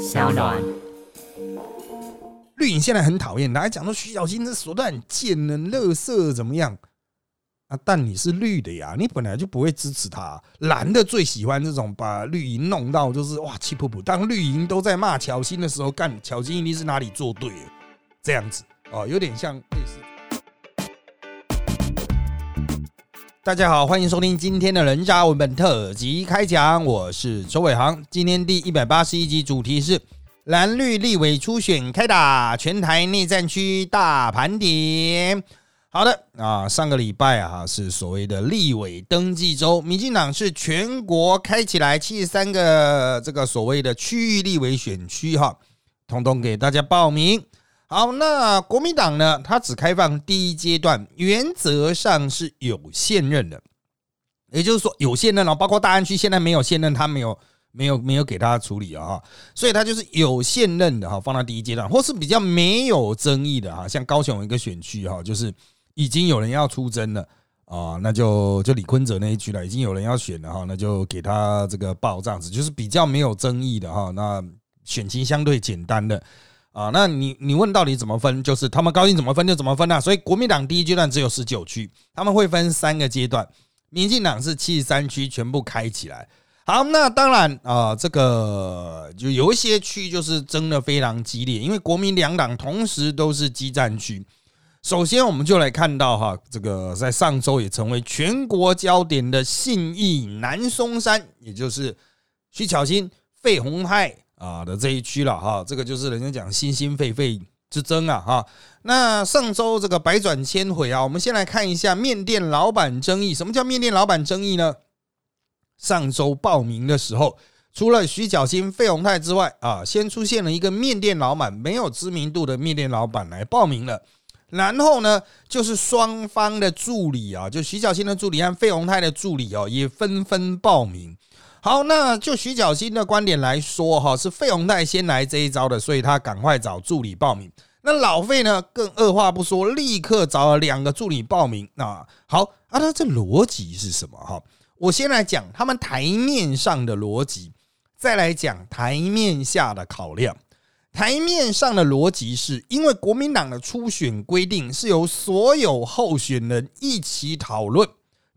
小暖。绿营现在很讨厌，大家讲说徐小新这手段很贱人、乐色怎么样啊？但你是绿的呀，你本来就不会支持他。蓝的最喜欢这种把绿营弄到就是哇气噗噗。当绿营都在骂乔欣的时候，干乔欣一定是哪里做对了，这样子哦，有点像类似。大家好，欢迎收听今天的人渣文本特辑开讲，我是周伟航。今天第一百八十一集主题是蓝绿立委初选开打，全台内战区大盘点。好的啊，上个礼拜啊是所谓的立委登记周，民进党是全国开起来七十三个这个所谓的区域立委选区哈，统统给大家报名。好，那国民党呢？它只开放第一阶段，原则上是有现任的，也就是说有现任了，包括大安区现在没有现任，他没有没有没有给他处理啊，所以他就是有现任的哈，放到第一阶段，或是比较没有争议的哈，像高雄一个选区哈，就是已经有人要出征了啊，那就就李坤哲那一区了，已经有人要选了哈，那就给他这个报这样子，就是比较没有争议的哈，那选情相对简单的。啊，那你你问到底怎么分？就是他们高兴怎么分就怎么分啊。所以国民党第一阶段只有十九区，他们会分三个阶段。民进党是七十三区全部开起来。好，那当然啊，这个就有一些区就是争的非常激烈，因为国民两党同时都是激战区。首先，我们就来看到哈，这个在上周也成为全国焦点的信义南松山，也就是徐巧芯、费鸿泰。啊的这一区了哈，这个就是人家讲心心肺肺之争啊哈。那上周这个百转千回啊，我们先来看一下面店老板争议。什么叫面店老板争议呢？上周报名的时候，除了徐小新、费宏泰之外啊，先出现了一个面店老板没有知名度的面店老板来报名了。然后呢，就是双方的助理啊，就徐小新的助理和费宏泰的助理哦，也纷纷报名。好，那就徐小新的观点来说，哈，是费鸿泰先来这一招的，所以他赶快找助理报名。那老费呢，更二话不说，立刻找了两个助理报名。那好啊，那这逻辑是什么？哈，我先来讲他们台面上的逻辑，再来讲台面下的考量。台面上的逻辑是因为国民党的初选规定是由所有候选人一起讨论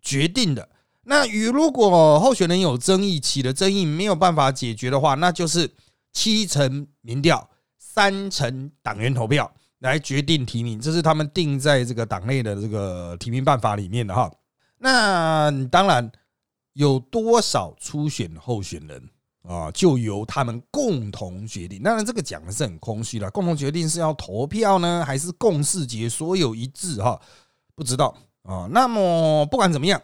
决定的。那与如果候选人有争议，起的争议没有办法解决的话，那就是七成民调，三成党员投票来决定提名，这是他们定在这个党内的这个提名办法里面的哈。那当然有多少初选候选人啊，就由他们共同决定。当然这个讲的是很空虚了，共同决定是要投票呢，还是共识决所有一致哈？不知道啊。那么不管怎么样。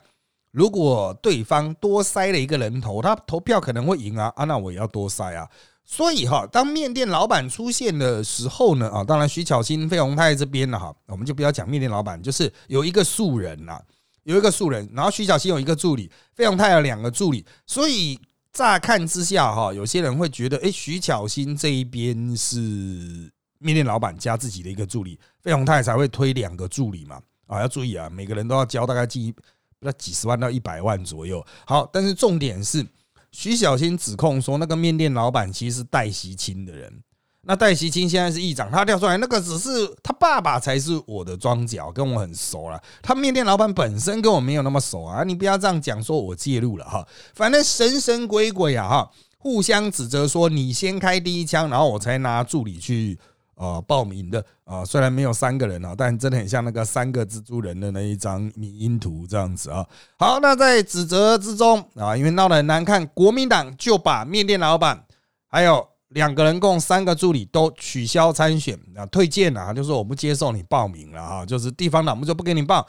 如果对方多塞了一个人头，他投票可能会赢啊啊，那我也要多塞啊。所以哈，当面店老板出现的时候呢，啊，当然徐巧芯、费鸿泰这边呢，哈，我们就不要讲面店老板，就是有一个素人呐，有一个素人，然后徐巧芯有一个助理，费鸿泰有两个助理，所以乍看之下哈，有些人会觉得，哎，徐巧芯这一边是面店老板加自己的一个助理，费鸿泰才会推两个助理嘛，啊，要注意啊，每个人都要交大概几。那几十万到一百万左右，好，但是重点是徐小新指控说，那个面店老板其实是戴习清的人。那戴习清现在是议长，他调出来那个只是他爸爸才是我的庄脚，跟我很熟了。他面店老板本身跟我没有那么熟啊，你不要这样讲，说我介入了哈。反正神神鬼鬼啊哈，互相指责说你先开第一枪，然后我才拿助理去。啊，报名的啊，虽然没有三个人啊，但真的很像那个三个蜘蛛人的那一张迷因图这样子啊。好，那在指责之中啊，因为闹得很难看，国民党就把面店老板还有两个人共三个助理都取消参选啊，推荐啊，就说我不接受你报名了啊，就是地方党部就不给你报。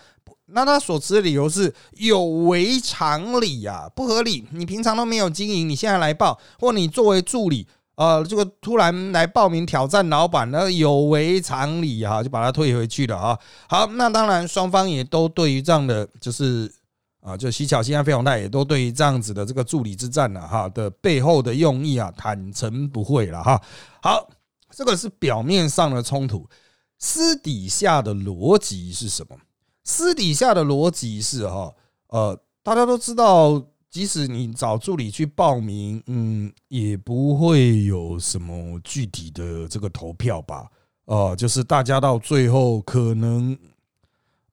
那他所持的理由是有违常理呀，不合理。你平常都没有经营，你现在来报，或你作为助理。呃，这个突然来报名挑战老板，呢有违常理啊，就把他退回去了啊。好，那当然双方也都对于这样的，就是啊，就西巧、西安、飞鸿泰也都对于这样子的这个助理之战呢，哈的背后的用意啊，坦诚不讳了哈。好，这个是表面上的冲突，私底下的逻辑是什么？私底下的逻辑是哈，呃，大家都知道。即使你找助理去报名，嗯，也不会有什么具体的这个投票吧？哦，就是大家到最后可能，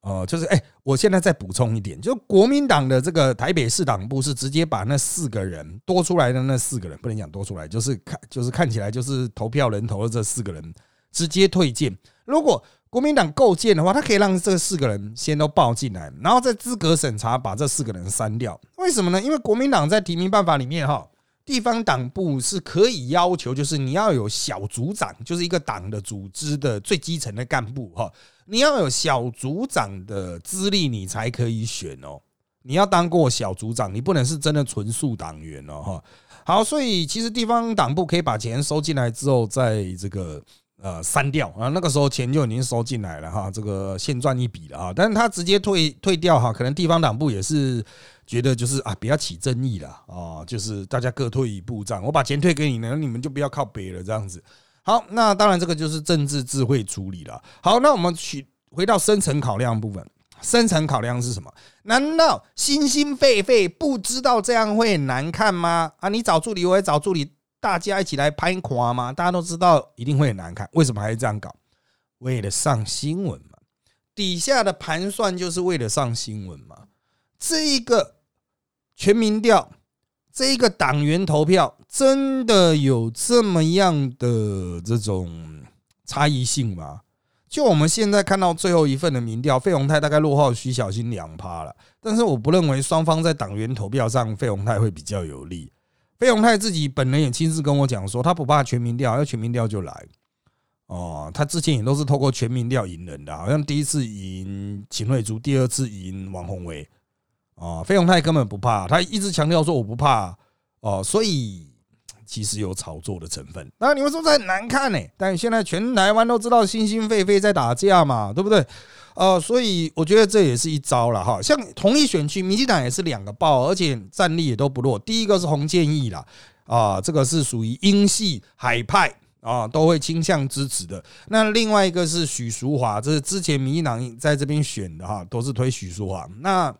呃，就是哎，我现在再补充一点，就国民党的这个台北市党部是直接把那四个人多出来的那四个人，不能讲多出来，就是看就是看起来就是投票人投的这四个人直接推荐。如果国民党构建的话，他可以让这四个人先都报进来，然后再资格审查把这四个人删掉。为什么呢？因为国民党在提名办法里面，哈，地方党部是可以要求，就是你要有小组长，就是一个党的组织的最基层的干部，哈，你要有小组长的资历，你才可以选哦。你要当过小组长，你不能是真的纯素党员哦，哈。好，所以其实地方党部可以把钱收进来之后，在这个。呃，删掉啊，那个时候钱就已经收进来了哈，这个现赚一笔了啊。但是他直接退退掉哈，可能地方党部也是觉得就是啊，不要起争议了啊，就是大家各退一步这样，我把钱退给你呢，你们就不要靠北了这样子。好，那当然这个就是政治智慧处理了。好，那我们去回到深层考量部分，深层考量是什么？难道心心肺肺不知道这样会难看吗？啊，你找助理，我也找助理。大家一起来拍垮吗？大家都知道一定会很难看，为什么还是这样搞？为了上新闻嘛。底下的盘算就是为了上新闻嘛。这一个全民调，这一个党员投票，真的有这么样的这种差异性吗？就我们现在看到最后一份的民调，费鸿泰大概落后徐小新两趴了，但是我不认为双方在党员投票上，费鸿泰会比较有利。费永泰自己本人也亲自跟我讲说，他不怕全民调，要全民调就来。哦，他之前也都是透过全民调赢人的，好像第一次赢秦惠珠，第二次赢王宏伟。哦，费永泰根本不怕，他一直强调说我不怕。哦，所以其实有炒作的成分。那你们说这很难看呢？但现在全台湾都知道心心肺肺在打架嘛，对不对？呃，所以我觉得这也是一招了哈。像同一选区，民进党也是两个爆，而且战力也都不弱。第一个是洪建义啦，啊，这个是属于英系海派啊，都会倾向支持的。那另外一个是许淑华，这是之前民进党在这边选的哈，都是推许淑华。那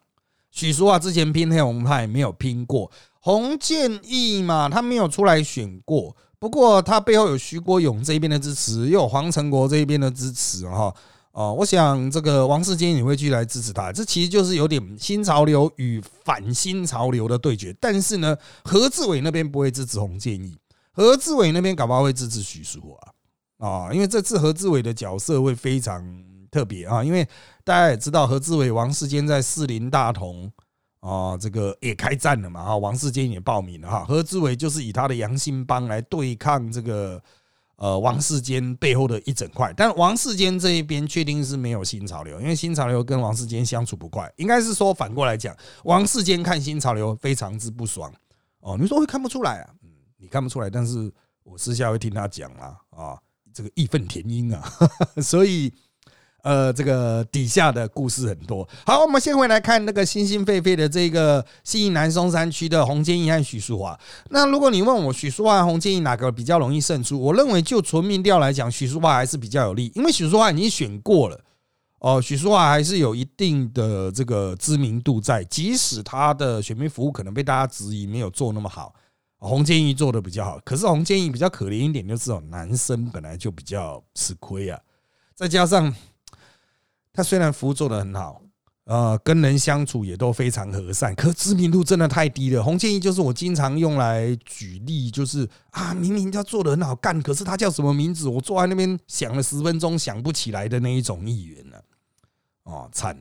许淑华之前拼黑红派没有拼过，洪建义嘛，他没有出来选过，不过他背后有徐国勇这一边的支持，又有黄成国这一边的支持哈。哦，我想这个王世坚也会继续来支持他，这其实就是有点新潮流与反新潮流的对决。但是呢，何志伟那边不会支持洪建义，何志伟那边搞不好会支持许淑华啊，因为这次何志伟的角色会非常特别啊，因为大家也知道何志伟、王世坚在士林大同啊，这个也开战了嘛，哈，王世坚也报名了哈，何志伟就是以他的杨兴帮来对抗这个。呃，王世坚背后的一整块，但王世坚这一边确定是没有新潮流，因为新潮流跟王世坚相处不快，应该是说反过来讲，王世坚看新潮流非常之不爽。哦，你说会看不出来啊？嗯，你看不出来，但是我私下会听他讲啊，啊，这个义愤填膺啊，所以。呃，这个底下的故事很多。好，我们先回来看那个心心肺肺的这个西南松山区的洪建义和许淑华。那如果你问我许淑华、洪建义哪个比较容易胜出，我认为就纯民调来讲，许淑华还是比较有利，因为许淑华已经选过了。哦，许淑华还是有一定的这个知名度在，即使他的选民服务可能被大家质疑没有做那么好，洪建义做的比较好。可是洪建义比较可怜一点，就是哦，男生本来就比较吃亏啊，再加上。他虽然服务做得很好，呃，跟人相处也都非常和善，可知名度真的太低了。洪建义就是我经常用来举例，就是啊，明明他做的很好干，可是他叫什么名字？我坐在那边想了十分钟想不起来的那一种议员呢？哦，惨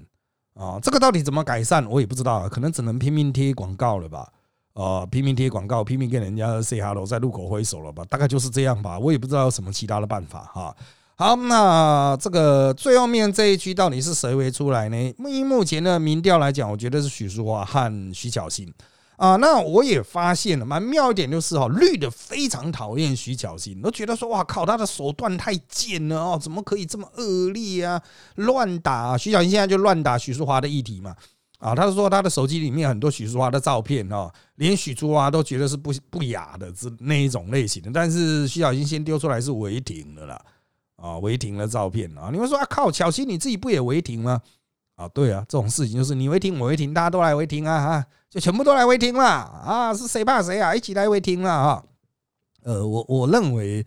啊！这个到底怎么改善？我也不知道，可能只能拼命贴广告了吧？呃，拼命贴广告，拼命跟人家 say hello，在路口挥手了吧？大概就是这样吧。我也不知道有什么其他的办法哈。好，那这个最后面这一区到底是谁会出来呢？以目前的民调来讲，我觉得是许淑华和徐巧芯啊。那我也发现了蛮妙一点，就是哈，绿的非常讨厌徐巧芯，都觉得说哇靠，他的手段太贱了哦，怎么可以这么恶劣啊？乱打徐巧芯现在就乱打许淑华的议题嘛啊，他说他的手机里面很多许淑华的照片哦，连许淑华都觉得是不不雅的之那一种类型的，但是徐小新先丢出来是违停的啦。啊，违停的照片啊！你们说啊，靠，巧芯你自己不也违停吗？啊，对啊，这种事情就是你违停，我违停，大家都来违停啊，哈，就全部都来违停了啊，是谁怕谁啊？一起来违停了啊！呃，我我认为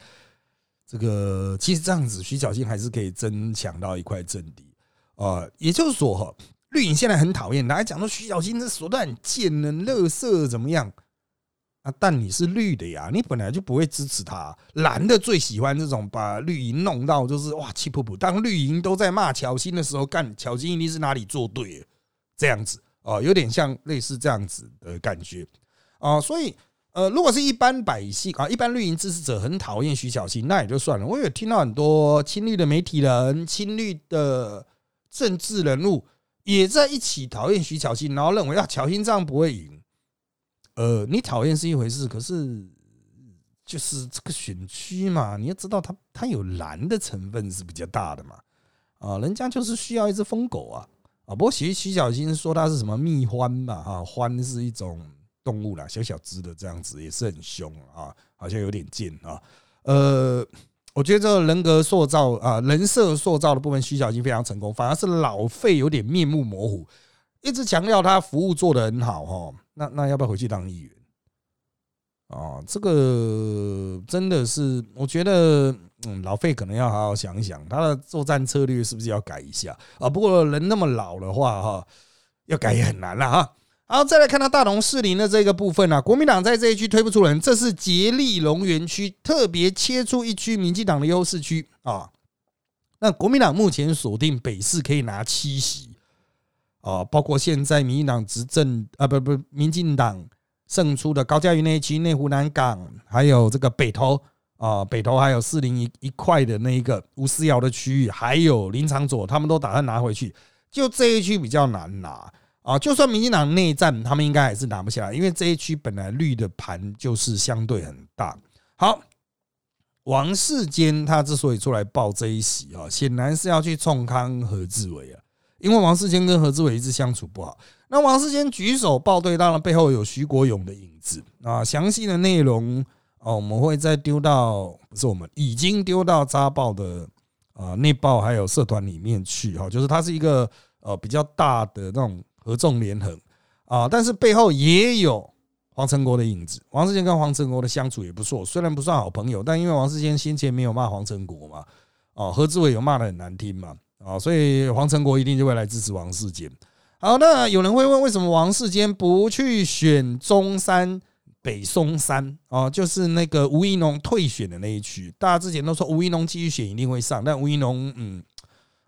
这个其实这样子，徐小新还是可以争抢到一块阵地啊。也就是说，哈，绿营现在很讨厌，大家讲说徐小新这手段贱人，乐色怎么样？啊！但你是绿的呀，你本来就不会支持他。蓝的最喜欢这种把绿营弄到就是哇气噗噗。当绿营都在骂乔欣的时候，干乔欣一定是哪里做对了，这样子啊，有点像类似这样子的感觉啊。所以呃，如果是一般百姓啊，一般绿营支持者很讨厌徐小新，那也就算了。我有听到很多亲绿的媒体人、亲绿的政治人物也在一起讨厌徐小新，然后认为啊，乔欣这样不会赢。呃，你讨厌是一回事，可是就是这个选区嘛，你要知道它它有蓝的成分是比较大的嘛，啊，人家就是需要一只疯狗啊，啊，不过其实徐小新说它是什么蜜獾嘛，哈，獾是一种动物啦，小小只的这样子也是很凶啊，好像有点贱啊，呃，我觉得这个人格塑造啊，人设塑造的部分，徐小新非常成功，反而是老费有点面目模糊。一直强调他服务做得很好哈，那那要不要回去当议员？哦，这个真的是，我觉得嗯，老费可能要好好想一想，他的作战策略是不是要改一下啊？不过人那么老的话哈，要改也很难了哈。好，再来看到大同市林的这个部分啊，国民党在这一区推不出人，这是捷利龙园区特别切出一区民进党的优势区啊。那国民党目前锁定北市可以拿七席。啊，包括现在民进党执政啊，不不，民进党胜出的高嘉瑜那一区、内湖南港，还有这个北投啊，北投还有四零一一块的那一个吴思瑶的区域，还有林长佐，他们都打算拿回去。就这一区比较难拿啊，就算民进党内战，他们应该还是拿不下来，因为这一区本来绿的盘就是相对很大。好，王世坚他之所以出来报这一席啊，显然是要去冲康何志伟啊。因为王世坚跟何志伟一直相处不好，那王世坚举手报对，当然背后有徐国勇的影子啊。详细的内容哦，我们会再丢到不是我们已经丢到扎报的啊内报还有社团里面去哈，就是它是一个呃比较大的那种合纵连横啊，但是背后也有黄成国的影子。王世坚跟黄成国的相处也不错，虽然不算好朋友，但因为王世坚先前没有骂黄成国嘛，哦何志伟有骂的很难听嘛。啊，所以黄成国一定就会来支持王世坚。好，那有人会问，为什么王世坚不去选中山北松山？啊，就是那个吴怡农退选的那一区。大家之前都说吴怡农继续选一定会上，但吴怡农，嗯，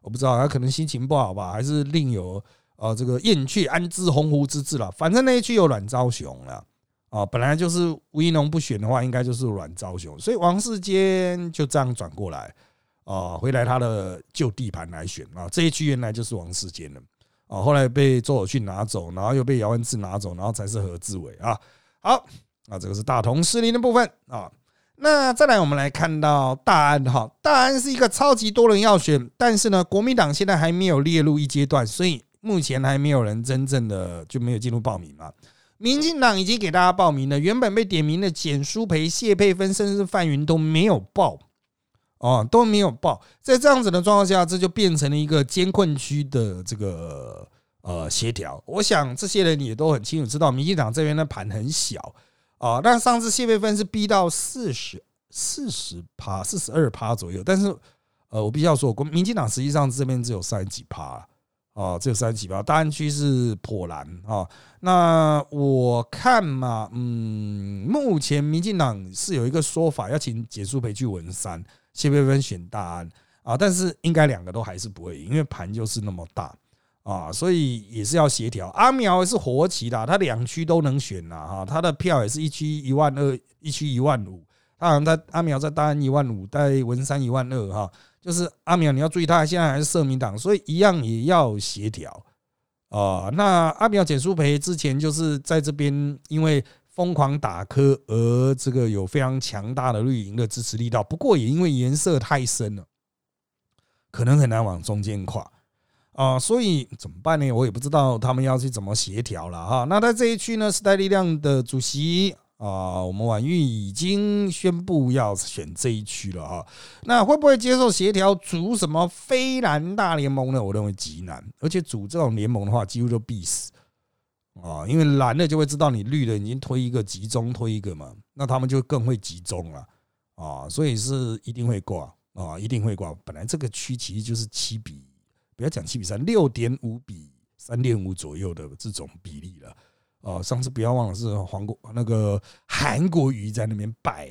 我不知道他可能心情不好吧，还是另有啊这个燕雀安知鸿鹄之志了。反正那一区有阮昭雄了。啊，本来就是吴怡农不选的话，应该就是阮昭雄，所以王世坚就这样转过来。啊，回来他的旧地盘来选啊，这一区原来就是王世坚的啊，后来被周友训拿走，然后又被姚文智拿走，然后才是何志伟啊。好，那这个是大同失林的部分啊。那再来，我们来看到大安哈，大安是一个超级多人要选，但是呢，国民党现在还没有列入一阶段，所以目前还没有人真正的就没有进入报名嘛。民进党已经给大家报名了，原本被点名的简书培、谢佩芬，甚至是范云都没有报。哦，都没有报，在这样子的状况下，这就变成了一个监困区的这个呃协调。我想这些人也都很清楚知道，民进党这边的盘很小啊。但上次谢佩芬是逼到四十四十趴、四十二趴左右，但是呃，我必须要说，国民进党实际上这边只有三十几趴啊，只有三十几趴，大安区是破蓝啊。那我看嘛，嗯，目前民进党是有一个说法，要请简书培去文山。谢佩芬选大安啊，但是应该两个都还是不会赢，因为盘就是那么大啊，所以也是要协调。阿苗是活棋的，他两区都能选呐哈，他的票也是一区一万二，一区一万五。他好像在阿苗在大安一万五，在文山一万二哈，就是阿苗你要注意，他现在还是社民党，所以一样也要协调啊。那阿苗简书培之前就是在这边，因为。疯狂打磕，而这个有非常强大的绿营的支持力道。不过也因为颜色太深了，可能很难往中间跨啊。所以怎么办呢？我也不知道他们要去怎么协调了哈。那在这一区呢，时代力量的主席啊，我们婉玉已经宣布要选这一区了哈。那会不会接受协调组什么非蓝大联盟呢？我认为极难，而且组这种联盟的话，几乎都必死啊，因为蓝的就会知道你绿的已经推一个集中推一个嘛，那他们就更会集中了啊，所以是一定会挂啊，一定会挂。本来这个区其实就是七比，不要讲七比三，六点五比三点五左右的这种比例了。哦，上次不要忘了是黄国那个韩国瑜在那边拜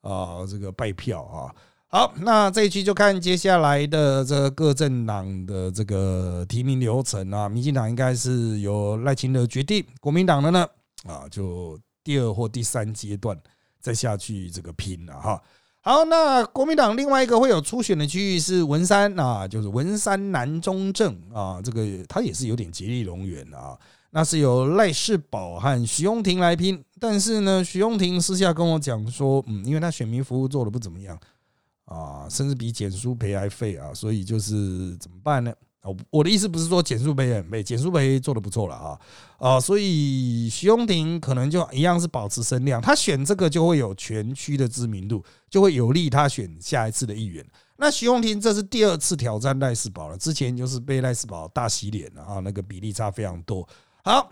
啊，啊，这个拜票啊。好，那这一期就看接下来的这个各政党的这个提名流程啊。民进党应该是由赖清德决定，国民党的呢啊，就第二或第三阶段再下去这个拼了哈。好，那国民党另外一个会有初选的区域是文山啊，就是文山南中正啊，这个他也是有点竭力龙源啊。那是由赖世宝和徐永庭来拼，但是呢，徐永庭私下跟我讲说，嗯，因为他选民服务做的不怎么样啊，甚至比简书培还废啊，所以就是怎么办呢？我，我的意思不是说简书培很废，简书培做的不错了啊啊，所以徐永庭可能就一样是保持声量，他选这个就会有全区的知名度，就会有利他选下一次的议员。那徐永庭这是第二次挑战赖世宝了，之前就是被赖世宝大洗脸啊，那个比例差非常多。好，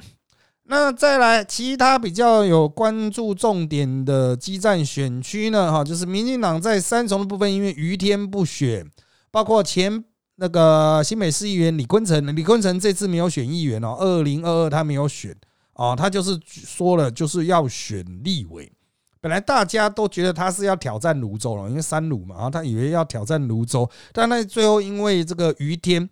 那再来其他比较有关注重点的基站选区呢？哈，就是民进党在三重的部分，因为于天不选，包括前那个新北市议员李坤城，李坤城这次没有选议员哦，二零二二他没有选哦，他就是说了就是要选立委。本来大家都觉得他是要挑战泸州了，因为三鲁嘛，然后他以为要挑战泸州，但那最后因为这个于天。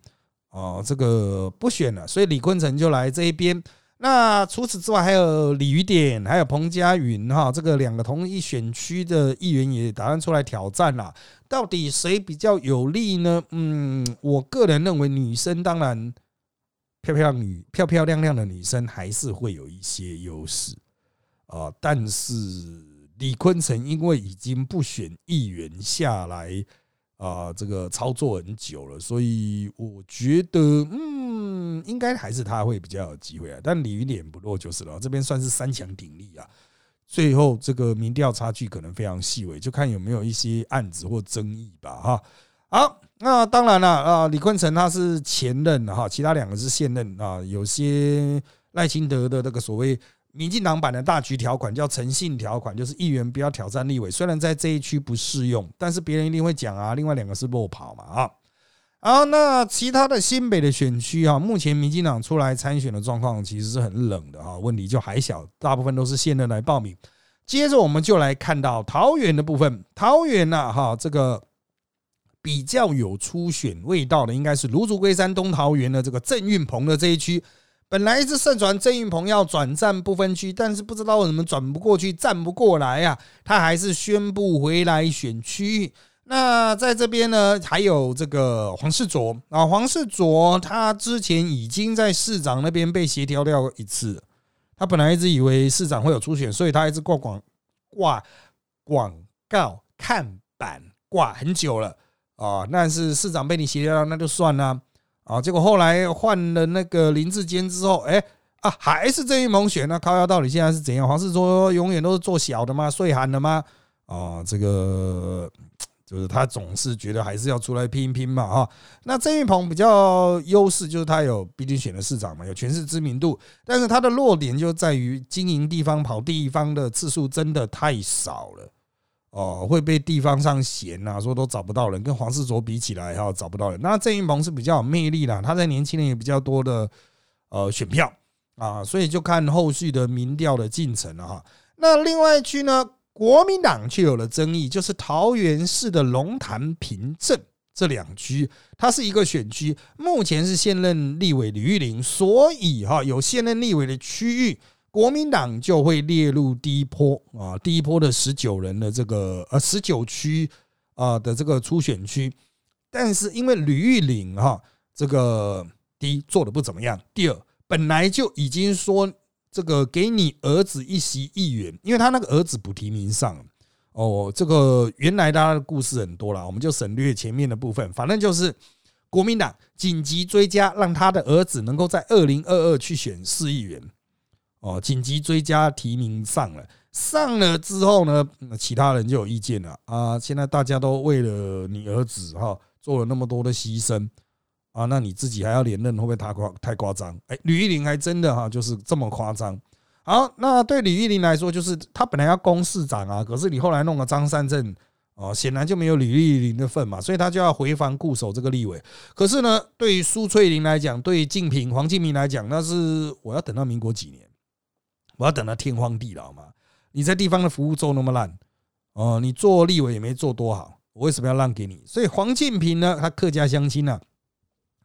哦，这个不选了，所以李坤城就来这一边。那除此之外，还有李雨点，还有彭佳云哈，这个两个同一选区的议员也打算出来挑战了。到底谁比较有利呢？嗯，我个人认为女生当然漂漂女漂漂亮亮的女生还是会有一些优势啊。但是李坤城因为已经不选议员下来。啊，这个操作很久了，所以我觉得，嗯，应该还是他会比较有机会啊。但李云脸不弱就是了，这边算是三强鼎立啊。最后这个民调差距可能非常细微，就看有没有一些案子或争议吧。哈，好，那当然了啊，李坤城他是前任哈，其他两个是现任啊。有些赖清德的那个所谓。民进党版的大局条款叫诚信条款，就是议员不要挑战立委。虽然在这一区不适用，但是别人一定会讲啊。另外两个是落跑嘛啊。好，那其他的新北的选区啊，目前民进党出来参选的状况其实是很冷的啊，问题就还小，大部分都是现任来报名。接着我们就来看到桃园的部分，桃园呐哈，这个比较有初选味道的，应该是芦竹龟山东桃园的这个郑运鹏的这一区。本来一直盛传郑运鹏要转战不分区，但是不知道为什么转不过去，站不过来呀？他还是宣布回来选区。那在这边呢，还有这个黄世卓啊，黄世卓他之前已经在市长那边被协调掉一次。他本来一直以为市长会有初选，所以他一直挂广挂广告看板挂很久了啊。但是市长被你协调掉，那就算了。啊结果后来换了那个林志坚之后，哎啊，还是郑运鹏选那靠腰到底现在是怎样？黄世卓永远都是做小的吗？岁寒的吗？啊，这个就是他总是觉得还是要出来拼一拼嘛啊！那郑运鹏比较优势就是他有毕竟选了市长嘛，有全市知名度，但是他的弱点就在于经营地方跑地方的次数真的太少了。哦，会被地方上嫌呐，说都找不到人，跟黄世卓比起来哈，找不到人。那郑云鹏是比较有魅力啦，他在年轻人也比较多的呃选票啊，所以就看后续的民调的进程了哈。那另外一区呢，国民党却有了争议，就是桃园市的龙潭平镇这两区，它是一个选区，目前是现任立委李玉玲，所以哈有现任立委的区域。国民党就会列入第一波啊，第一波的十九人的这个呃十九区啊的这个初选区，但是因为吕玉玲哈这个第一做的不怎么样，第二本来就已经说这个给你儿子一席议员，因为他那个儿子不提名上哦，这个原来他的故事很多了，我们就省略前面的部分，反正就是国民党紧急追加，让他的儿子能够在二零二二去选市议员。哦，紧急追加提名上了，上了之后呢，其他人就有意见了啊。现在大家都为了你儿子哈做了那么多的牺牲啊，那你自己还要连任，会不会太夸太夸张？哎，吕玉玲还真的哈就是这么夸张。好，那对吕玉玲来说，就是他本来要攻市长啊，可是你后来弄了张三镇。哦，显然就没有吕丽玲的份嘛，所以他就要回防固守这个立委。可是呢，对于苏翠玲来讲，对于静平黄敬明来讲，那是我要等到民国几年，我要等到天荒地老嘛。你在地方的服务做那么烂，哦，你做立委也没做多好，我为什么要让给你？所以黄敬平呢，他客家乡亲呢，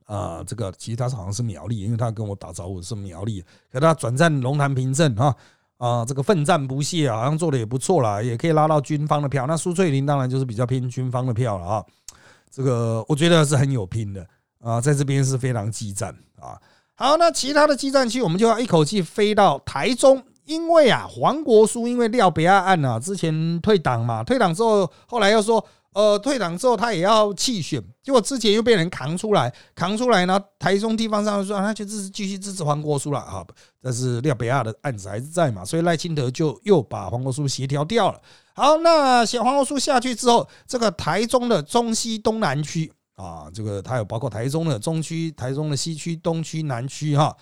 啊，这个其实他是好像是苗栗，因为他跟我打招呼是苗栗，可他转战龙潭平镇啊。啊，这个奋战不懈啊，好像做的也不错啦，也可以拉到军方的票。那苏翠玲当然就是比较偏军方的票了啊。这个我觉得是很有拼的啊，在这边是非常激战啊。好，那其他的激战区我们就要一口气飞到台中，因为啊，黄国书因为廖北亚案啊，之前退党嘛，退党之后，后来又说。呃，退党之后他也要弃选，结果之前又被人扛出来，扛出来呢。台中地方上说，那就支持继续支持黄国书了啊。但是廖北亚的案子还是在嘛，所以赖清德就又把黄国书协调掉了。好，那小黄国书下去之后，这个台中的中西东南区啊，这个它有包括台中的中区、台中的西区、东区、南区哈。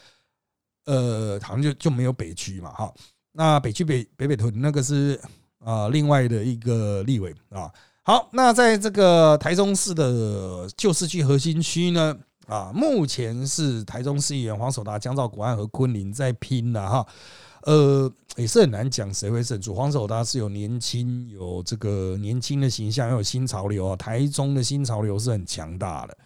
呃，好像就就没有北区嘛哈。那北区北北北屯那个是啊，另外的一个立委啊。好，那在这个台中市的旧市区核心区呢，啊，目前是台中市议员黄守达、江兆国安和昆凌在拼的哈，呃，也是很难讲谁会胜出。黄守达是有年轻，有这个年轻的形象，又有新潮流啊，台中的新潮流是很强大的。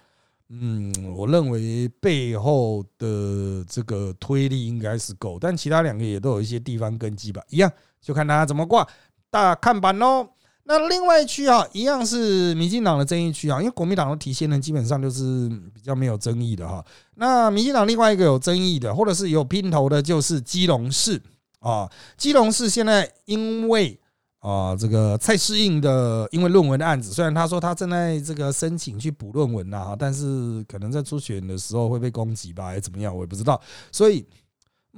嗯，我认为背后的这个推力应该是够，但其他两个也都有一些地方根基吧，一样就看他怎么挂大看板喽。那另外一区啊，一样是民进党的争议区啊，因为国民党的体现呢，基本上就是比较没有争议的哈。那民进党另外一个有争议的，或者是有拼头的，就是基隆市啊。基隆市现在因为啊，这个蔡适应的因为论文的案子，虽然他说他正在这个申请去补论文呐，但是可能在初选的时候会被攻击吧，还是怎么样，我也不知道，所以。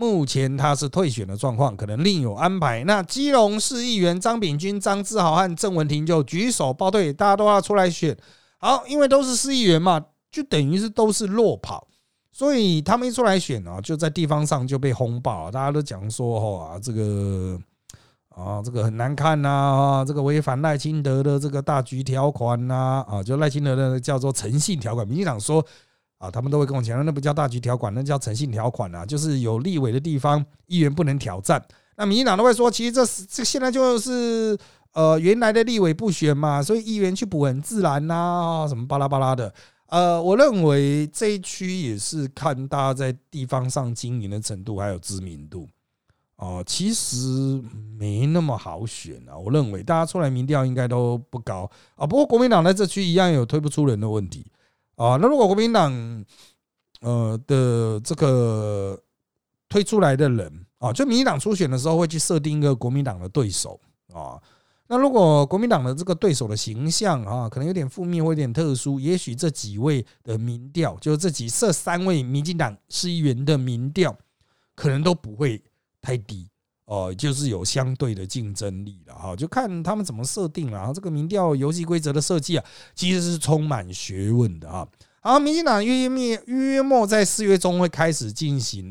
目前他是退选的状况，可能另有安排。那基隆市议员张炳军、张志豪和郑文婷就举手报队，大家都要出来选。好，因为都是市议员嘛，就等于是都是落跑，所以他们一出来选啊，就在地方上就被轰爆。大家都讲说，哈，这个啊，这个很难看呐，这个违反赖清德的这个大局条款呐，啊，就赖清德的叫做诚信条款。民进党说。啊，他们都会跟我讲，那不叫大局条款，那叫诚信条款啊，就是有立委的地方，议员不能挑战。那民进党都会说，其实这是这现在就是呃原来的立委不选嘛，所以议员去补很自然呐，什么巴拉巴拉的。呃，我认为这一区也是看大家在地方上经营的程度还有知名度哦，其实没那么好选啊。我认为大家出来民调应该都不高啊。不过国民党在这区一样有推不出人的问题。啊，那如果国民党呃的这个推出来的人啊，就民进党初选的时候会去设定一个国民党的对手啊。那如果国民党的这个对手的形象啊，可能有点负面或有点特殊，也许这几位的民调，就是这几设三位民进党市议员的民调，可能都不会太低哦，就是有相对的竞争力了哈。就看他们怎么设定了。这个民调游戏规则的设计啊，其实是充满学问的啊。好，民进党约约约末在四月中会开始进行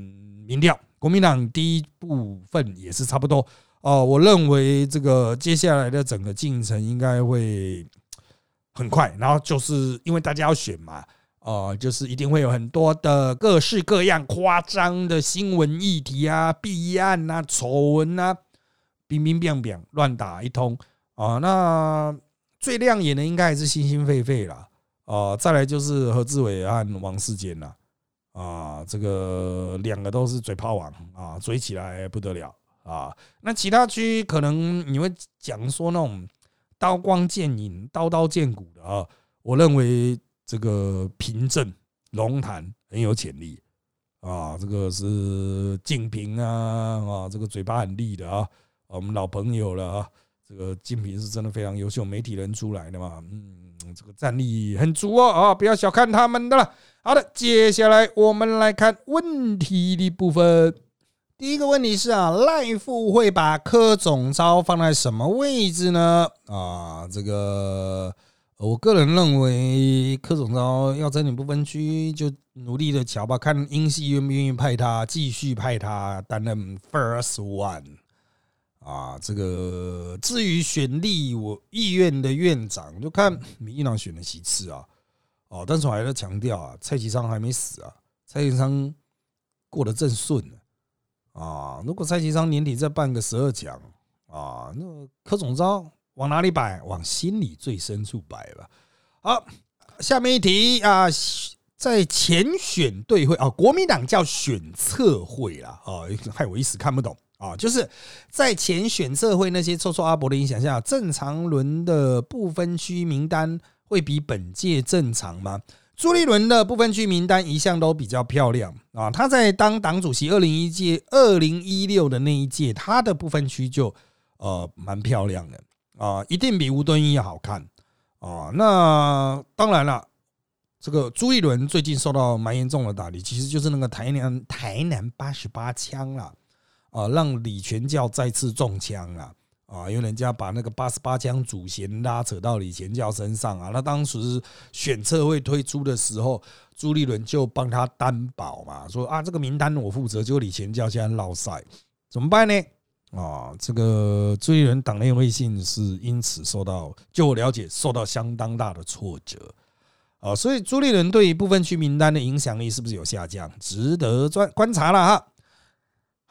民调，国民党第一部分也是差不多哦。我认为这个接下来的整个进程应该会很快，然后就是因为大家要选嘛，哦，就是一定会有很多的各式各样夸张的新闻议题啊、弊案啊、丑闻啊，乒乒乓乓乱打一通啊。那最亮眼的应该还是新新沸沸了。啊，再来就是何志伟和王世坚了啊，这个两个都是嘴炮王啊，嘴起来不得了啊。那其他区可能你会讲说那种刀光剑影、刀刀见骨的啊，我认为这个平镇龙潭很有潜力啊，这个是静平啊啊，这个嘴巴很利的啊，我们老朋友了啊，这个静平是真的非常优秀，媒体人出来的嘛，嗯。这个战力很足哦啊，不要小看他们的了。好的，接下来我们来看问题的部分。第一个问题是啊，赖富会把柯总召放在什么位置呢？啊，这个我个人认为柯总召要争取不分区，就努力的瞧吧，看英系愿不愿意派他继续派他担任 first one 啊。这个至于选立我意愿的院长，就看民进党选的几次啊。哦，但是我还在强调啊，蔡其昌还没死啊，蔡其昌过得正顺呢。啊，如果蔡其昌年底再办个十二强啊，那柯总召往哪里摆？往心里最深处摆吧。好，下面一题啊，在前选对会啊，国民党叫选测会啦啊，害我一时看不懂啊，就是在前选测会那些臭臭阿伯的影响下，正常轮的不分区名单会比本届正常吗？朱立伦的部分区名单一向都比较漂亮啊，他在当党主席二零一届、二零一六的那一届，他的部分区就呃蛮漂亮的啊，一定比吴敦义要好看啊。那当然了，这个朱立伦最近受到蛮严重的打击，其实就是那个台南台南八十八枪啦，啊，让李全教再次中枪了。啊，因为人家把那个八十八枪主嫌拉扯到李全教身上啊，那当时选测会推出的时候，朱立伦就帮他担保嘛，说啊这个名单我负责，结果李全教现在落赛，怎么办呢？啊，这个朱立伦党内威信是因此受到，就我了解受到相当大的挫折啊，所以朱立伦对于部分区名单的影响力是不是有下降，值得观观察了哈。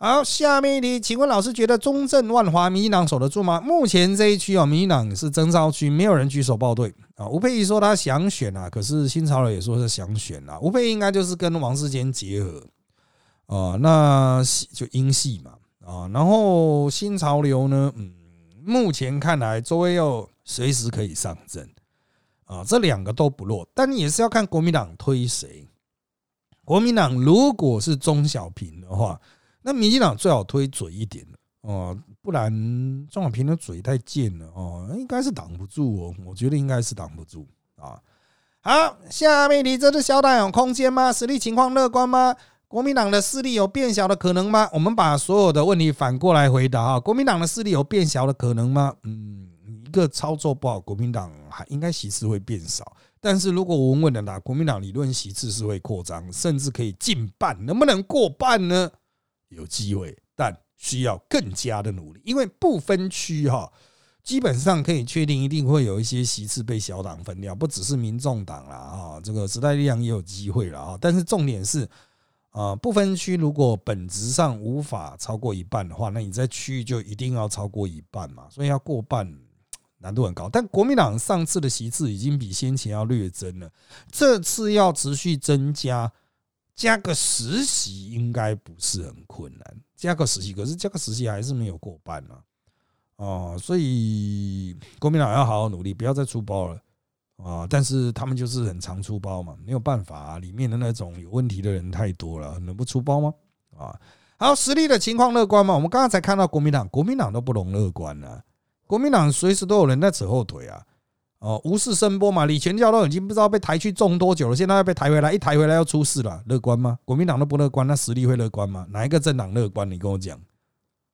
好，下面一题，请问老师觉得中正万华民进党守得住吗？目前这一区啊，民进党是征召区，没有人举手报队啊。吴佩仪说他想选啊，可是新潮流也说是想选啊。吴佩仪应该就是跟王世坚结合啊，那就英系嘛啊。然后新潮流呢，嗯，目前看来周威佑随时可以上阵啊，这两个都不弱，但也是要看国民党推谁。国民党如果是中小平的话。那民进党最好推嘴一点哦，不然钟小平的嘴太贱了哦，应该是挡不住哦，我觉得应该是挡不住啊。好，下面你这支小党有空间吗？实力情况乐观吗？国民党的势力有变小的可能吗？我们把所有的问题反过来回答啊，国民党的势力有变小的可能吗？嗯，一个操作不好，国民党还应该席次会变少，但是如果稳稳的打，国民党理论席次是会扩张，甚至可以近半，能不能过半呢？有机会，但需要更加的努力，因为不分区哈，基本上可以确定一定会有一些席次被小党分掉，不只是民众党啦啊，这个时代力量也有机会了啊。但是重点是啊，不分区如果本质上无法超过一半的话，那你在区域就一定要超过一半嘛，所以要过半难度很高。但国民党上次的席次已经比先前要略增了，这次要持续增加。加个实习应该不是很困难，加个实习，可是加个实习还是没有过半啊，哦，所以国民党要好好努力，不要再出包了啊！但是他们就是很常出包嘛，没有办法，啊里面的那种有问题的人太多了，能不出包吗？啊，好，实力的情况乐观吗？我们刚刚才看到国民党，国民党都不容乐观了，国民党随时都有人在扯后腿啊。哦，无事声波嘛，李全教都已经不知道被抬去种多久了，现在要被抬回来，一抬回来要出事了，乐观吗？国民党都不乐观，那实力会乐观吗？哪一个政党乐观？你跟我讲，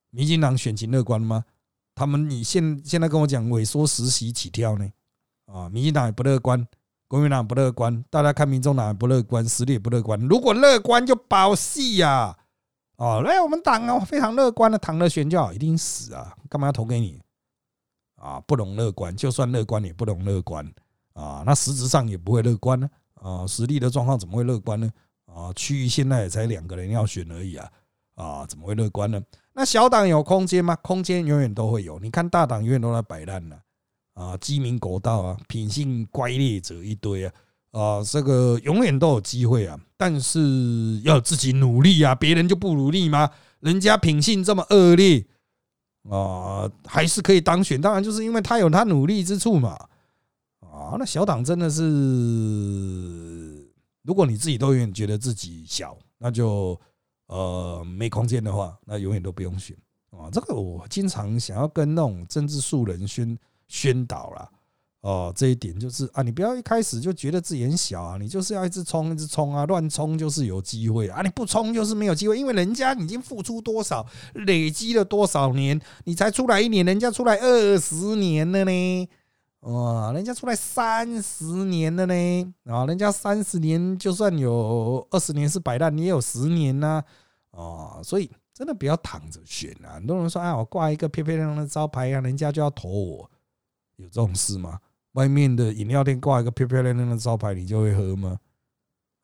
民进党选情乐观吗？他们你现现在跟我讲萎缩实习起跳呢？啊，民进党也不乐观，国民党不乐观，大家看民众党不乐观，实力也不乐观。如果乐观就包戏呀！哦，来我们党啊，非常乐观的，躺着选就好，一定死啊！干嘛要投给你？啊，不容乐观，就算乐观也不容乐观啊，那实质上也不会乐观呢啊，实力的状况怎么会乐观呢啊？区域现在也才两个人要选而已啊啊，怎么会乐观呢？那小党有空间吗？空间永远都会有，你看大党永远都在摆烂呢，啊鸡鸣狗盗啊，品性乖劣者一堆啊啊，这个永远都有机会啊，但是要自己努力啊，别人就不努力吗？人家品性这么恶劣。啊，还是可以当选，当然就是因为他有他努力之处嘛。啊，那小党真的是，如果你自己都永远觉得自己小，那就呃没空间的话，那永远都不用选啊。这个我经常想要跟那种政治素人宣宣导了哦，这一点就是啊，你不要一开始就觉得自己很小啊，你就是要一直冲，一直冲啊，乱冲就是有机会啊，你不冲就是没有机会，因为人家已经付出多少，累积了多少年，你才出来一年，人家出来二十年了呢，哇，人家出来三十年了呢，啊，人家三十年就算有二十年是摆烂，你也有十年呐，哦，所以真的不要躺着选啊，很多人说啊，我挂一个漂漂亮亮的招牌啊，人家就要投我，有这种事吗？外面的饮料店挂一个漂漂亮亮的招牌，你就会喝吗？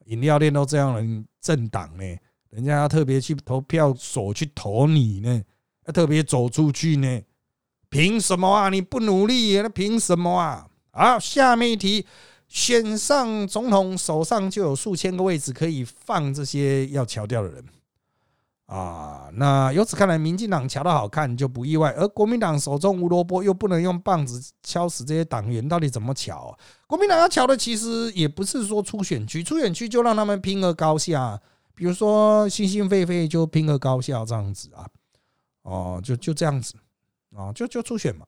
饮料店都这样了，政党呢？人家要特别去投票所去投你呢，要特别走出去呢？凭什么啊？你不努力，那凭什么啊？好，下面一题，选上总统手上就有数千个位置可以放这些要敲掉的人。啊，那由此看来，民进党瞧得好看就不意外，而国民党手中无萝卜，又不能用棒子敲死这些党员，到底怎么巧？国民党要瞧的其实也不是说出选区，出选区就让他们拼个高下，比如说心心肺肺就拼个高下这样子啊，哦，就就这样子啊，就就初选嘛，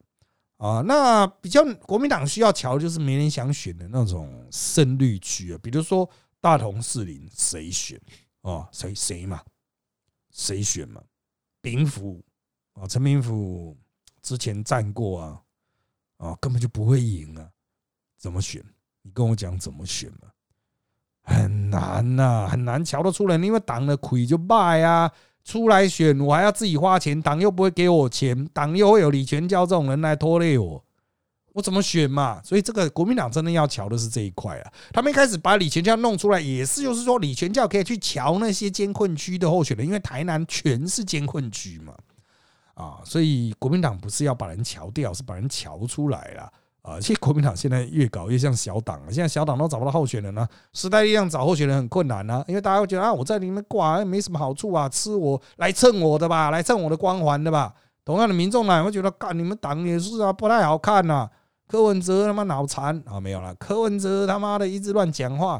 啊，那比较国民党需要瞧就是没人想选的那种胜绿区啊，比如说大同市林谁选啊？谁谁嘛？谁选嘛？兵府啊，陈明府之前战过啊，啊，根本就不会赢啊！怎么选？你跟我讲怎么选嘛？很难呐，很难瞧得出来，因为党的亏就败啊！出来选，我还要自己花钱，党又不会给我钱，党又会有李全教这种人来拖累我。我怎么选嘛？所以这个国民党真的要瞧的是这一块啊。他们一开始把李全教弄出来，也是就是说李全教可以去瞧那些监困区的候选人，因为台南全是监困区嘛。啊，所以国民党不是要把人瞧掉，是把人瞧出来了啊。其实国民党现在越搞越像小党了，现在小党都找不到候选人了，时代力量找候选人很困难啊，因为大家会觉得啊，我在里面挂没什么好处啊，吃我来蹭我的吧，来蹭我的光环的吧。同样的民众呢，会觉得干你们党也是啊，不太好看呐。柯文哲他妈脑残啊，没有了。柯文哲他妈的一直乱讲话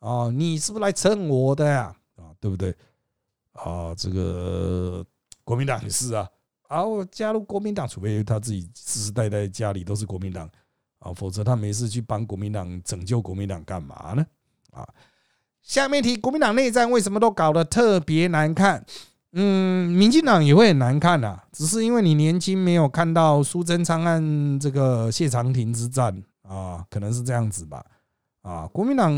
啊，你是不是来蹭我的呀？啊，对不对？啊，这个国民党也是啊。啊，我加入国民党，除非他自己世世代代家里都是国民党啊，否则他没事去帮国民党拯救国民党干嘛呢？啊，下面题，国民党内战为什么都搞得特别难看？嗯，民进党也会很难看呐，只是因为你年轻，没有看到苏贞昌和这个谢长廷之战啊，可能是这样子吧。啊，国民党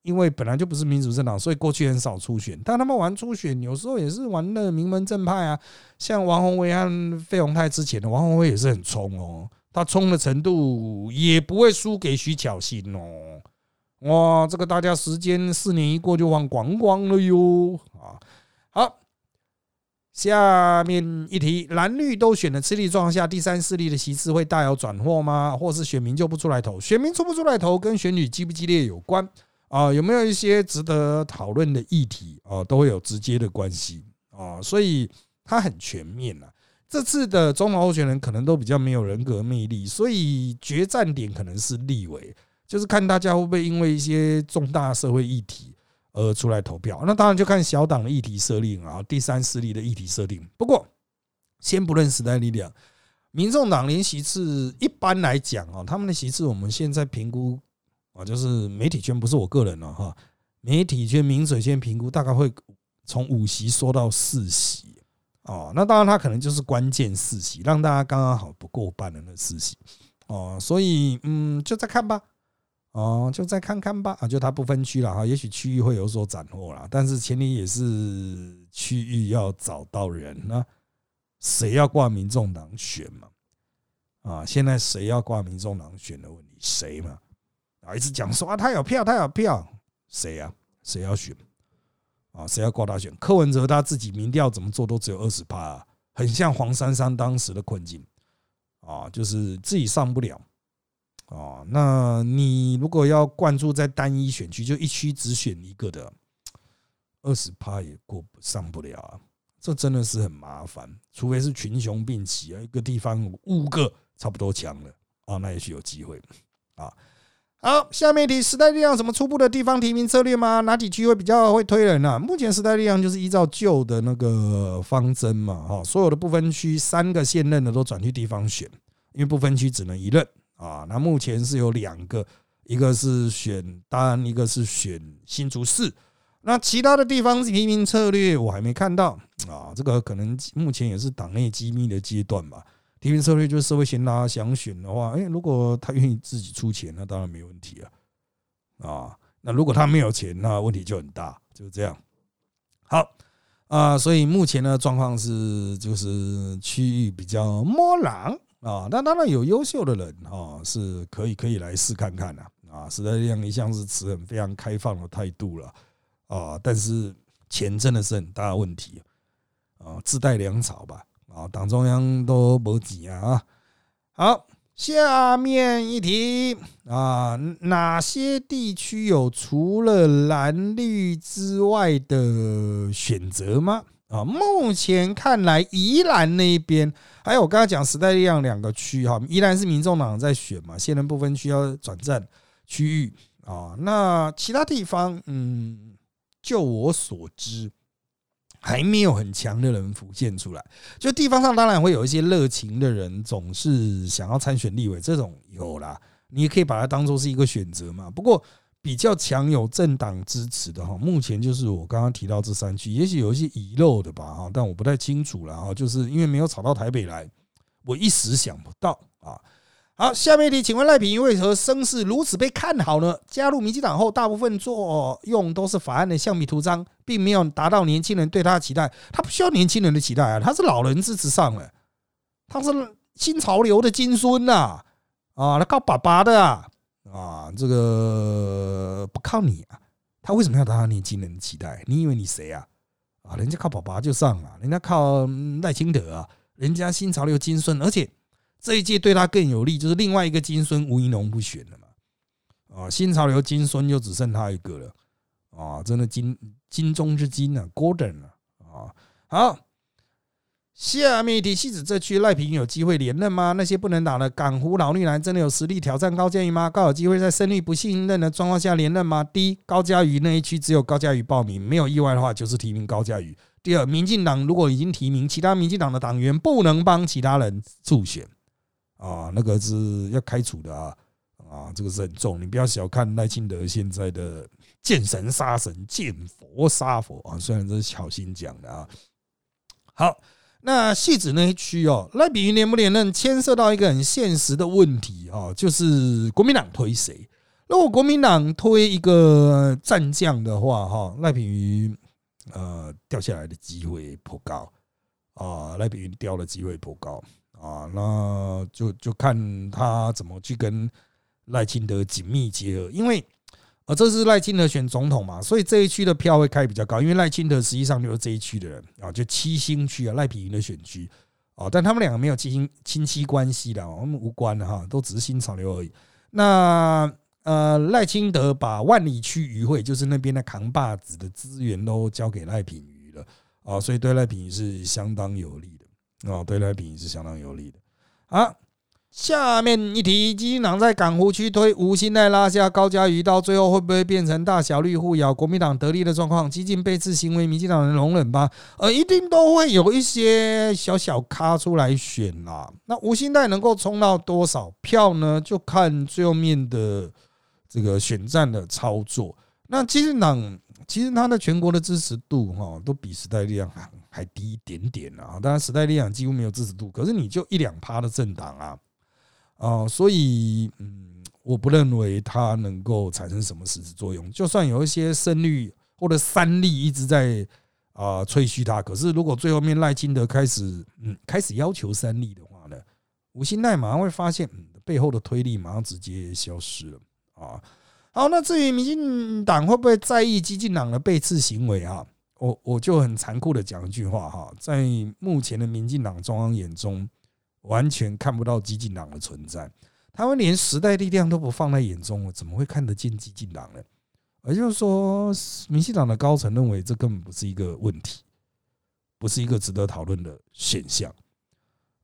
因为本来就不是民主政党，所以过去很少初选，但他们玩初选，有时候也是玩的名门正派啊。像王宏威和费鸿泰之前的王宏威也是很冲哦，他冲的程度也不会输给徐巧芯哦。哇，这个大家时间四年一过就忘光光了哟啊，好。下面一题，蓝绿都选的吃力状况下，第三势力的席次会大有转祸吗？或是选民就不出来投？选民出不出来投，跟选举激不激烈有关啊？有没有一些值得讨论的议题啊？都会有直接的关系啊？所以它很全面啊。这次的中统候选人可能都比较没有人格魅力，所以决战点可能是立委，就是看大家会不会因为一些重大社会议题。呃出来投票，那当然就看小党的议题设定啊，第三势力的议题设定。不过，先不论时代力量，民众党连席次一般来讲啊，他们的席次我们现在评估啊，就是媒体圈不是我个人了哈，媒体圈、名嘴圈评估大概会从五席缩到四席哦。那当然，他可能就是关键四席，让大家刚刚好不过半的那四席哦。所以，嗯，就再看吧。哦，就再看看吧啊，就它不分区了哈，也许区域会有所斩获啦，但是前提也是区域要找到人呢。谁要挂民众党选嘛？啊，现在谁要挂民众党选的问题，谁嘛？啊，一直讲说啊，他有票，他有票，谁呀？谁要选？啊，谁要挂他选？柯文哲他自己民调怎么做都只有二十趴，很像黄珊珊当时的困境啊，就是自己上不了。哦，那你如果要灌注在单一选区，就一区只选一个的，二十趴也过不上不了啊！这真的是很麻烦，除非是群雄并起啊，一个地方五个差不多强了啊，那也许有机会啊。好，下面一题，时代力量什么初步的地方提名策略吗？哪几区会比较会推人呢？目前时代力量就是依照旧的那个方针嘛，哈，所有的不分区三个现任的都转去地方选，因为不分区只能一任。啊。那目前是有两个，一个是选单，一个是选新竹市。那其他的地方提名策略我还没看到啊，这个可能目前也是党内机密的阶段吧。提名策略就是社会贤达想选的话，哎，如果他愿意自己出钱，那当然没问题啊。啊，那如果他没有钱，那问题就很大，就是这样。好啊，所以目前的状况是，就是区域比较摸狼啊。那当然有优秀的人哈，是可以可以来试看看的啊。时代力量一向是持很非常开放的态度了。啊，但是钱真的是很大的问题啊，自带粮草吧啊，党中央都没钱啊。好，下面一题啊，哪些地区有除了蓝绿之外的选择吗？啊，目前看来，宜兰那一边还有我刚刚讲时代力量两个区哈，宜兰是民众党在选嘛，现任部分区要转战区域啊，那其他地方嗯。就我所知，还没有很强的人浮现出来。就地方上当然会有一些热情的人，总是想要参选立委，这种有啦，你也可以把它当做是一个选择嘛。不过比较强有政党支持的哈，目前就是我刚刚提到这三区，也许有一些遗漏的吧哈，但我不太清楚了哈，就是因为没有炒到台北来，我一时想不到啊。好，下面一题，请问赖品为何声势如此被看好呢？加入民进党后，大部分作用都是法案的橡皮图章，并没有达到年轻人对他的期待。他不需要年轻人的期待啊，他是老人支持上了，他是新潮流的金孙呐，啊，他靠爸爸的啊，啊，这个不靠你啊，他为什么要达到年轻人的期待？你以为你谁啊？啊，人家靠爸爸就上了，人家靠赖清德啊，人家新潮流金孙，而且。这一届对他更有利，就是另外一个金孙吴怡农不选了嘛？啊，新潮流金孙就只剩他一个了啊！真的金金中之金啊，Golden 啊！啊，好，下面一题：戏子这区赖平有机会连任吗？那些不能打的港湖老绿男真的有实力挑战高嘉瑜吗？高有机会在胜率不信任的状况下连任吗？第一，高嘉瑜那一区只有高嘉瑜报名，没有意外的话就是提名高嘉瑜。第二，民进党如果已经提名，其他民进党的党员不能帮其他人助选。啊，那个是要开除的啊！啊，这个是很重，你不要小看赖清德现在的见神杀神，见佛杀佛啊！虽然这是巧心讲的啊。好，那戏子那一区哦，赖比妤连不连任，牵涉到一个很现实的问题啊，就是国民党推谁？如果国民党推一个战将的话，哈，赖比妤呃掉下来的机会颇高啊，赖比妤掉的机会颇高。啊，那就就看他怎么去跟赖清德紧密结合，因为啊，这是赖清德选总统嘛，所以这一区的票会开比较高，因为赖清德实际上就是这一区的人啊，就七星区啊，赖品妤的选区啊，但他们两个没有亲亲戚关系的，我们无关的哈，都只是新潮流而已。那呃，赖清德把万里区渔会，就是那边的扛把子的资源都交给赖品妤了啊，所以对赖品妤是相当有利的。哦，对赖品是相当有利的。好，下面一题，基金党在港湖区推吴兴代拉下高嘉瑜，到最后会不会变成大小绿互咬，国民党得利的状况？激进被刺行为，民进党能容忍吧？呃，一定都会有一些小小咖出来选啦。那吴兴代能够冲到多少票呢？就看最后面的这个选战的操作。那基金党其实他的全国的支持度哈，都比时代力量还低一点点啊！当然，时代力量几乎没有支持度，可是你就一两趴的政党啊，啊，所以嗯，我不认为它能够产生什么实质作用。就算有一些声率或者三力一直在啊吹嘘它，可是如果最后面赖清德开始嗯开始要求三力的话呢，吴兴奈马上会发现嗯背后的推力马上直接消失了啊。好，那至于民进党会不会在意激进党的背刺行为啊？我我就很残酷的讲一句话哈，在目前的民进党中央眼中，完全看不到激进党的存在。他们连时代力量都不放在眼中，怎么会看得见激进党呢？也就是说，民进党的高层认为这根本不是一个问题，不是一个值得讨论的现象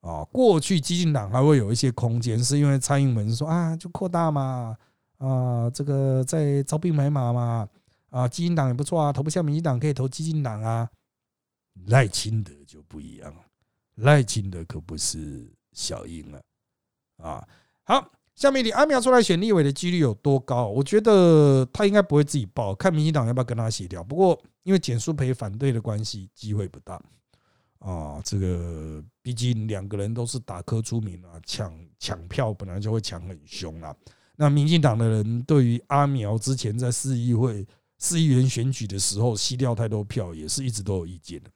啊。过去激进党还会有一些空间，是因为蔡英文说啊，就扩大嘛，啊，这个在招兵买马嘛。啊，基金党也不错啊，投不下民进党可以投基金党啊。赖清德就不一样，赖清德可不是小英了啊。好，下面题阿苗出来选立委的几率有多高？我觉得他应该不会自己报，看民进党要不要跟他协调。不过因为简淑培反对的关系，机会不大啊。这个毕竟两个人都是打科出名啊，抢抢票本来就会抢很凶啊。那民进党的人对于阿苗之前在市议会市议员选举的时候吸掉太多票，也是一直都有意见的。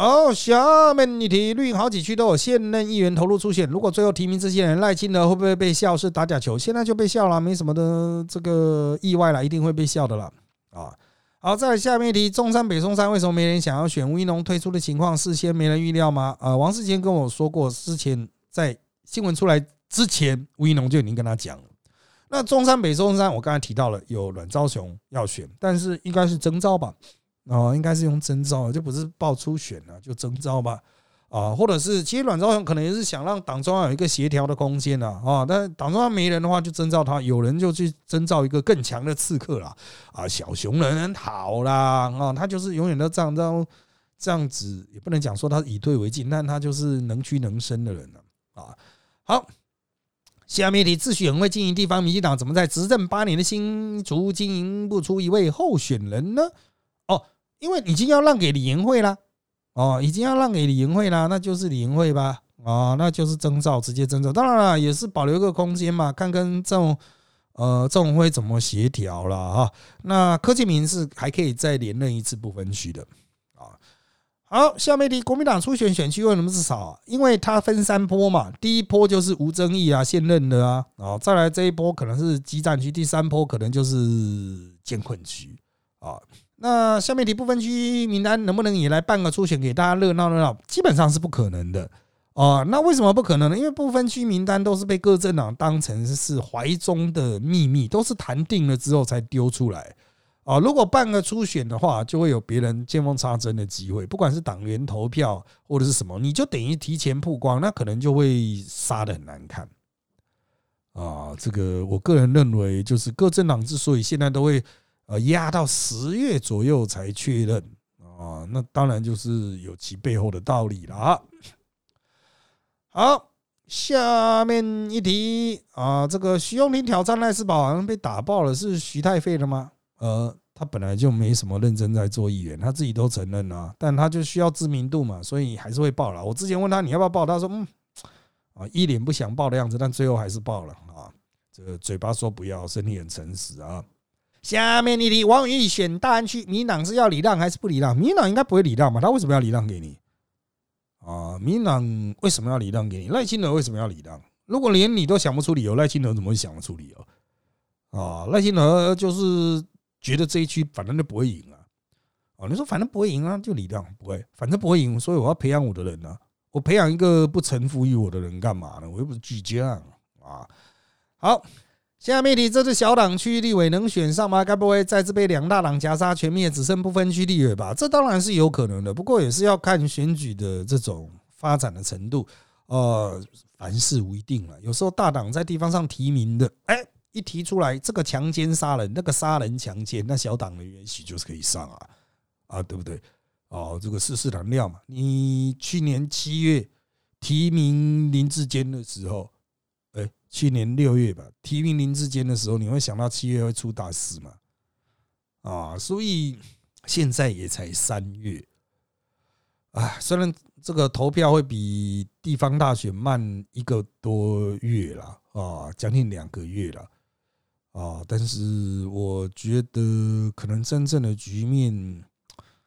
好，下面一题，绿营好几区都有现任议员投入出选，如果最后提名这些人，赖清德会不会被笑是打假球？现在就被笑了，没什么的这个意外了，一定会被笑的了啊。好，再下面一题，中山北中山为什么没人想要选吴一农推出的情况，事先没人预料吗？啊，王世坚跟我说过，之前在新闻出来之前，吴一农就已经跟他讲了。那中山北中山，我刚才提到了有阮昭雄要选，但是应该是征召吧。哦，应该是用征召，就不是报初选了，就征召吧，啊，或者是其实阮昭雄可能也是想让党中央有一个协调的空间呐，啊，但党中央没人的话，就征召他，有人就去征召一个更强的刺客啦，啊，小熊人好啦，啊，他就是永远都这样这样这样子，也不能讲说他以退为进，但他就是能屈能伸的人了，啊，好，下面题自诩很会经营地方，民进党怎么在执政八年的新竹经营不出一位候选人呢？因为已经要让给李延慧啦，哦，已经要让给李延慧啦，那就是李延慧吧，哦，那就是征召，直接征召。当然了，也是保留一个空间嘛，看跟这种呃郑文辉怎么协调了哈。那柯建明是还可以再连任一次不分区的啊。好，下面的国民党初选选区为什么是少？因为它分三波嘛，第一波就是无争议啊，现任的啊，啊，再来这一波可能是激战区，第三波可能就是艰困区啊。那下面题部分区名单能不能也来办个初选给大家热闹热闹？基本上是不可能的哦。那为什么不可能呢？因为部分区名单都是被各政党当成是怀中的秘密，都是谈定了之后才丢出来啊。如果办个初选的话，就会有别人见缝插针的机会，不管是党员投票或者是什么，你就等于提前曝光，那可能就会杀的很难看啊。这个我个人认为，就是各政党之所以现在都会。呃，压到十月左右才确认啊，那当然就是有其背后的道理了啊。好，下面一题啊，这个徐永林挑战赖世宝好像被打爆了，是徐太废了吗？呃，他本来就没什么认真在做议员，他自己都承认了，但他就需要知名度嘛，所以还是会爆了。我之前问他你要不要爆，他说嗯啊，一脸不想爆的样子，但最后还是爆了啊。这个嘴巴说不要，身体很诚实啊。下面一题，王宇选大安区，民党是要礼让还是不礼让？民党应该不会礼让吧？他为什么要礼让给你？啊，民党为什么要礼让给你？赖清德为什么要礼让？如果连你都想不出理由，赖清德怎么会想得出理由？啊，赖清德就是觉得这一区反正就不会赢啊。哦，你说反正不会赢啊，就礼让不会，反正不会赢，所以我要培养我的人呢。我培养一个不臣服于我的人干嘛呢？我又不是巨匠啊。好。下面题，这次小党区立委能选上吗？该不会再次被两大党夹杀全灭，只剩不分区立委吧？这当然是有可能的，不过也是要看选举的这种发展的程度。呃，凡事无一定了，有时候大党在地方上提名的，哎，一提出来这个强奸杀人，那个杀人强奸，那小党的也许就是可以上啊，啊，对不对？哦，这个世事难料嘛。你去年七月提名林志坚的时候。去年六月吧，提名林志坚的时候，你会想到七月会出大事吗？啊，所以现在也才三月，啊，虽然这个投票会比地方大选慢一个多月了，啊，将近两个月了，啊，但是我觉得可能真正的局面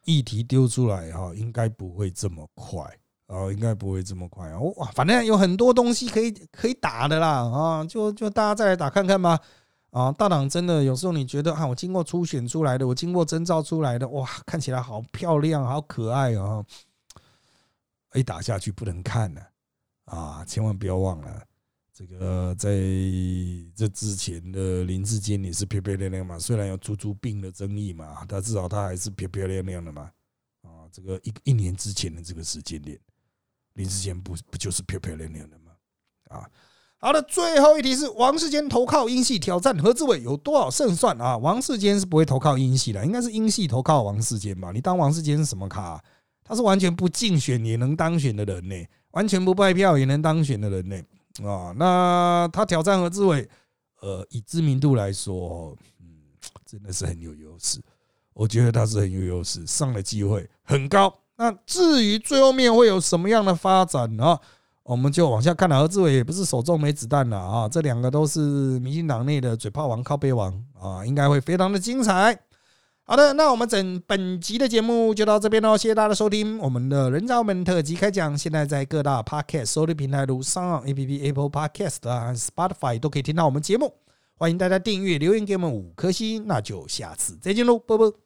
议题丢出来哈，应该不会这么快。哦，应该不会这么快啊！哇，反正有很多东西可以可以打的啦啊！就就大家再来打看看吧啊！大党真的有时候你觉得啊，我经过初选出来的，我经过征召出来的，哇，看起来好漂亮，好可爱啊！一打下去不能看呢啊！千万不要忘了，这个在这之前的林志坚也是漂漂亮亮嘛，虽然有猪猪病的争议嘛，但至少他还是漂漂亮亮的嘛啊！这个一一年之前的这个时间点。林志坚不不就是漂漂亮亮的吗？啊，好的，最后一题是王世坚投靠英系挑战何志伟有多少胜算啊？王世坚是不会投靠英系的，应该是英系投靠王世坚吧？你当王世坚是什么卡？他是完全不竞选也能当选的人呢，完全不拜票也能当选的人呢。啊。那他挑战何志伟，呃，以知名度来说，嗯，真的是很有优势。我觉得他是很有优势，上的机会很高。那至于最后面会有什么样的发展呢？我们就往下看了。何志伟也不是手中没子弹了啊，这两个都是民进党内的嘴炮王、靠背王啊，应该会非常的精彩。好的，那我们整本集的节目就到这边喽，谢谢大家的收听。我们的人造门特辑开讲，现在在各大 Podcast 收听平台如上 APP、Apple Podcast 啊、Spotify 都可以听到我们节目。欢迎大家订阅、留言给我们五颗星，那就下次再见喽，啵啵。